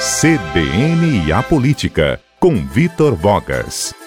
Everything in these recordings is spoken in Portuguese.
CBN e a Política, com Vitor Vogas.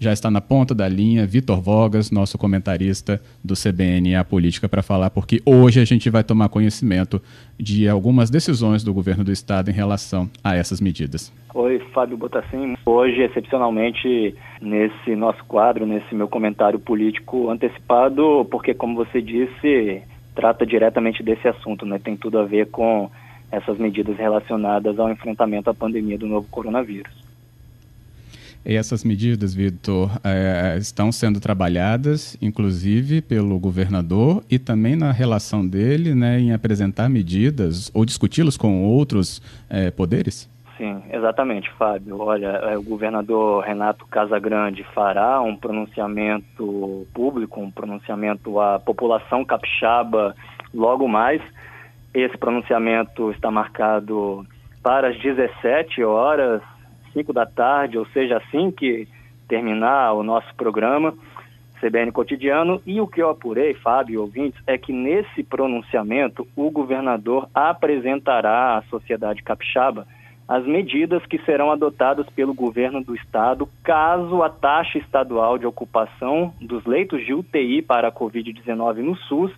Já está na ponta da linha Vitor Vogas, nosso comentarista do CBN a Política, para falar, porque hoje a gente vai tomar conhecimento de algumas decisões do governo do estado em relação a essas medidas. Oi, Fábio Botassin. Hoje, excepcionalmente, nesse nosso quadro, nesse meu comentário político antecipado, porque, como você disse, trata diretamente desse assunto, né? Tem tudo a ver com essas medidas relacionadas ao enfrentamento à pandemia do novo coronavírus. E essas medidas, Vitor, é, estão sendo trabalhadas, inclusive, pelo governador e também na relação dele né, em apresentar medidas ou discuti-las com outros é, poderes? Sim, exatamente, Fábio. Olha, é, o governador Renato Casagrande fará um pronunciamento público, um pronunciamento à população capixaba logo mais. Esse pronunciamento está marcado para as 17 horas 5 da tarde, ou seja, assim que terminar o nosso programa, CBN Cotidiano. E o que eu apurei, Fábio ouvintes, é que nesse pronunciamento o governador apresentará à sociedade capixaba as medidas que serão adotadas pelo governo do estado caso a taxa estadual de ocupação dos leitos de UTI para a Covid-19 no SUS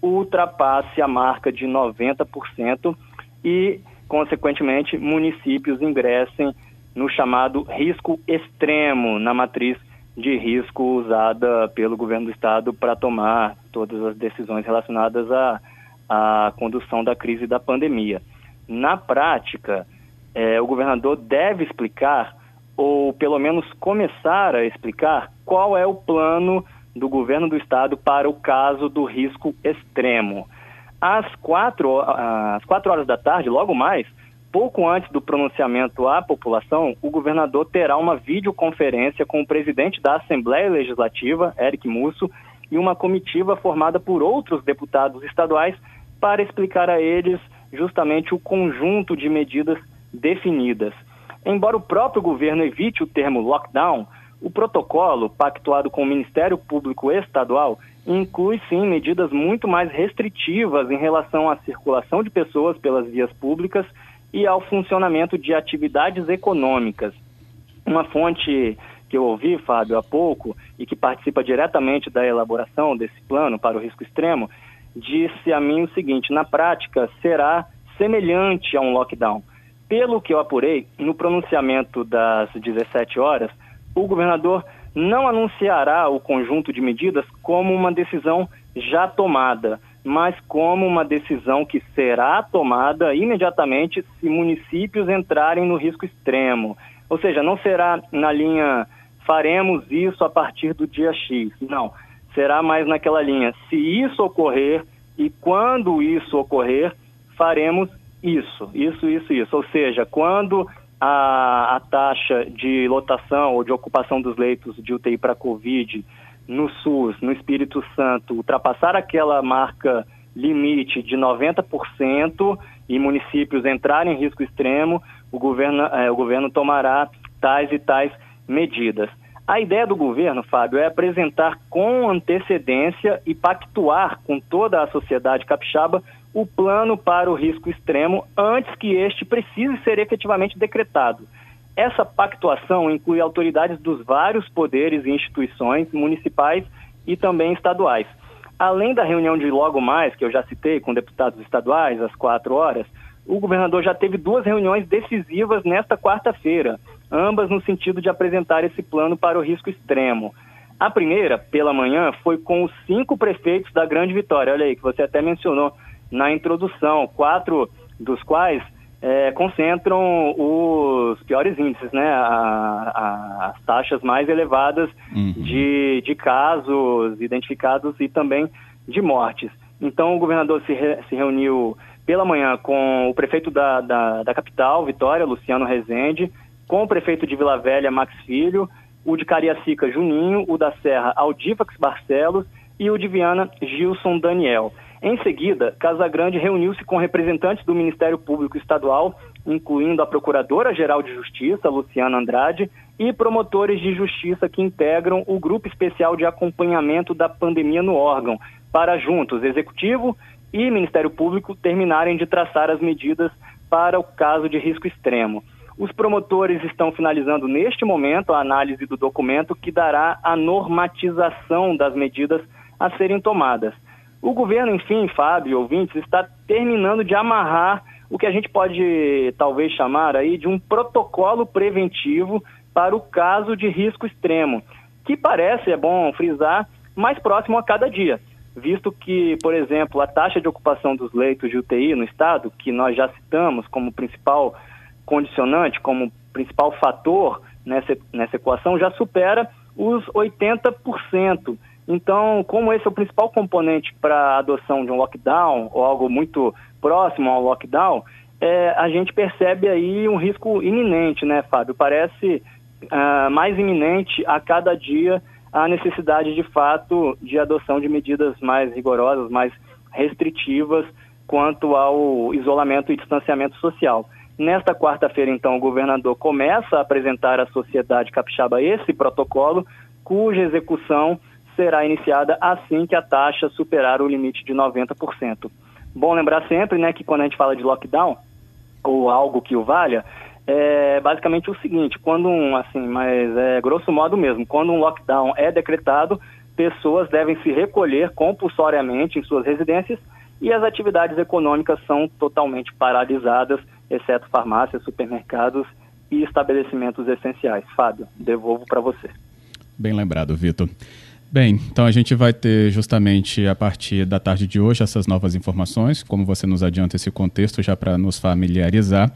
ultrapasse a marca de 90% e, consequentemente, municípios ingressem no chamado risco extremo, na matriz de risco usada pelo governo do estado para tomar todas as decisões relacionadas à, à condução da crise da pandemia. Na prática, é, o governador deve explicar, ou pelo menos começar a explicar, qual é o plano do governo do estado para o caso do risco extremo. Às quatro, às quatro horas da tarde, logo mais, pouco antes do pronunciamento à população, o governador terá uma videoconferência com o presidente da Assembleia Legislativa, Eric Musso, e uma comitiva formada por outros deputados estaduais para explicar a eles justamente o conjunto de medidas definidas. Embora o próprio governo evite o termo lockdown, o protocolo, pactuado com o Ministério Público Estadual, inclui sim medidas muito mais restritivas em relação à circulação de pessoas pelas vias públicas e ao funcionamento de atividades econômicas. Uma fonte que eu ouvi, Fábio, há pouco, e que participa diretamente da elaboração desse plano para o risco extremo, disse a mim o seguinte: na prática, será semelhante a um lockdown. Pelo que eu apurei, no pronunciamento das 17 horas, o governador não anunciará o conjunto de medidas como uma decisão já tomada, mas como uma decisão que será tomada imediatamente se municípios entrarem no risco extremo. Ou seja, não será na linha faremos isso a partir do dia X. Não. Será mais naquela linha. Se isso ocorrer e quando isso ocorrer, faremos isso, isso, isso, isso. Ou seja, quando a, a taxa de lotação ou de ocupação dos leitos de UTI para Covid no SUS, no Espírito Santo, ultrapassar aquela marca limite de 90% e municípios entrarem em risco extremo, o governo, é, o governo tomará tais e tais medidas. A ideia do governo, Fábio, é apresentar com antecedência e pactuar com toda a sociedade capixaba o plano para o risco extremo antes que este precise ser efetivamente decretado. Essa pactuação inclui autoridades dos vários poderes e instituições municipais e também estaduais. Além da reunião de logo mais, que eu já citei, com deputados estaduais, às quatro horas, o governador já teve duas reuniões decisivas nesta quarta-feira, ambas no sentido de apresentar esse plano para o risco extremo. A primeira, pela manhã, foi com os cinco prefeitos da Grande Vitória, olha aí, que você até mencionou na introdução, quatro dos quais é, concentram os piores índices, né? A, a, as taxas mais elevadas uhum. de, de casos identificados e também de mortes. Então, o governador se, re, se reuniu pela manhã com o prefeito da, da, da, capital, Vitória, Luciano Rezende, com o prefeito de Vila Velha, Max Filho, o de Cariacica, Juninho, o da Serra, Aldifax Barcelos e o de Viana, Gilson Daniel. Em seguida, Casagrande reuniu-se com representantes do Ministério Público Estadual, incluindo a Procuradora-Geral de Justiça, Luciana Andrade, e promotores de justiça que integram o Grupo Especial de Acompanhamento da Pandemia no órgão, para juntos, Executivo e Ministério Público, terminarem de traçar as medidas para o caso de risco extremo. Os promotores estão finalizando neste momento a análise do documento que dará a normatização das medidas a serem tomadas. O governo, enfim, Fábio, ouvintes, está terminando de amarrar o que a gente pode talvez chamar aí de um protocolo preventivo para o caso de risco extremo, que parece, é bom frisar, mais próximo a cada dia, visto que, por exemplo, a taxa de ocupação dos leitos de UTI no estado, que nós já citamos como principal condicionante, como principal fator nessa, nessa equação, já supera os 80%. Então, como esse é o principal componente para a adoção de um lockdown ou algo muito próximo ao lockdown, é, a gente percebe aí um risco iminente, né, Fábio? Parece uh, mais iminente a cada dia a necessidade, de fato, de adoção de medidas mais rigorosas, mais restritivas quanto ao isolamento e distanciamento social. Nesta quarta-feira, então, o governador começa a apresentar à sociedade capixaba esse protocolo, cuja execução será iniciada assim que a taxa superar o limite de 90%. Bom lembrar sempre né, que quando a gente fala de lockdown, ou algo que o valha, é basicamente o seguinte, quando um, assim, mas é grosso modo mesmo, quando um lockdown é decretado, pessoas devem se recolher compulsoriamente em suas residências e as atividades econômicas são totalmente paralisadas, exceto farmácias, supermercados e estabelecimentos essenciais. Fábio, devolvo para você. Bem lembrado, Vitor. Bem, então a gente vai ter justamente a partir da tarde de hoje essas novas informações, como você nos adianta esse contexto já para nos familiarizar.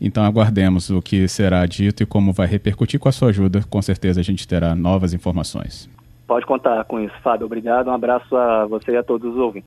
Então aguardemos o que será dito e como vai repercutir com a sua ajuda. Com certeza a gente terá novas informações. Pode contar com isso, Fábio. Obrigado. Um abraço a você e a todos os ouvintes.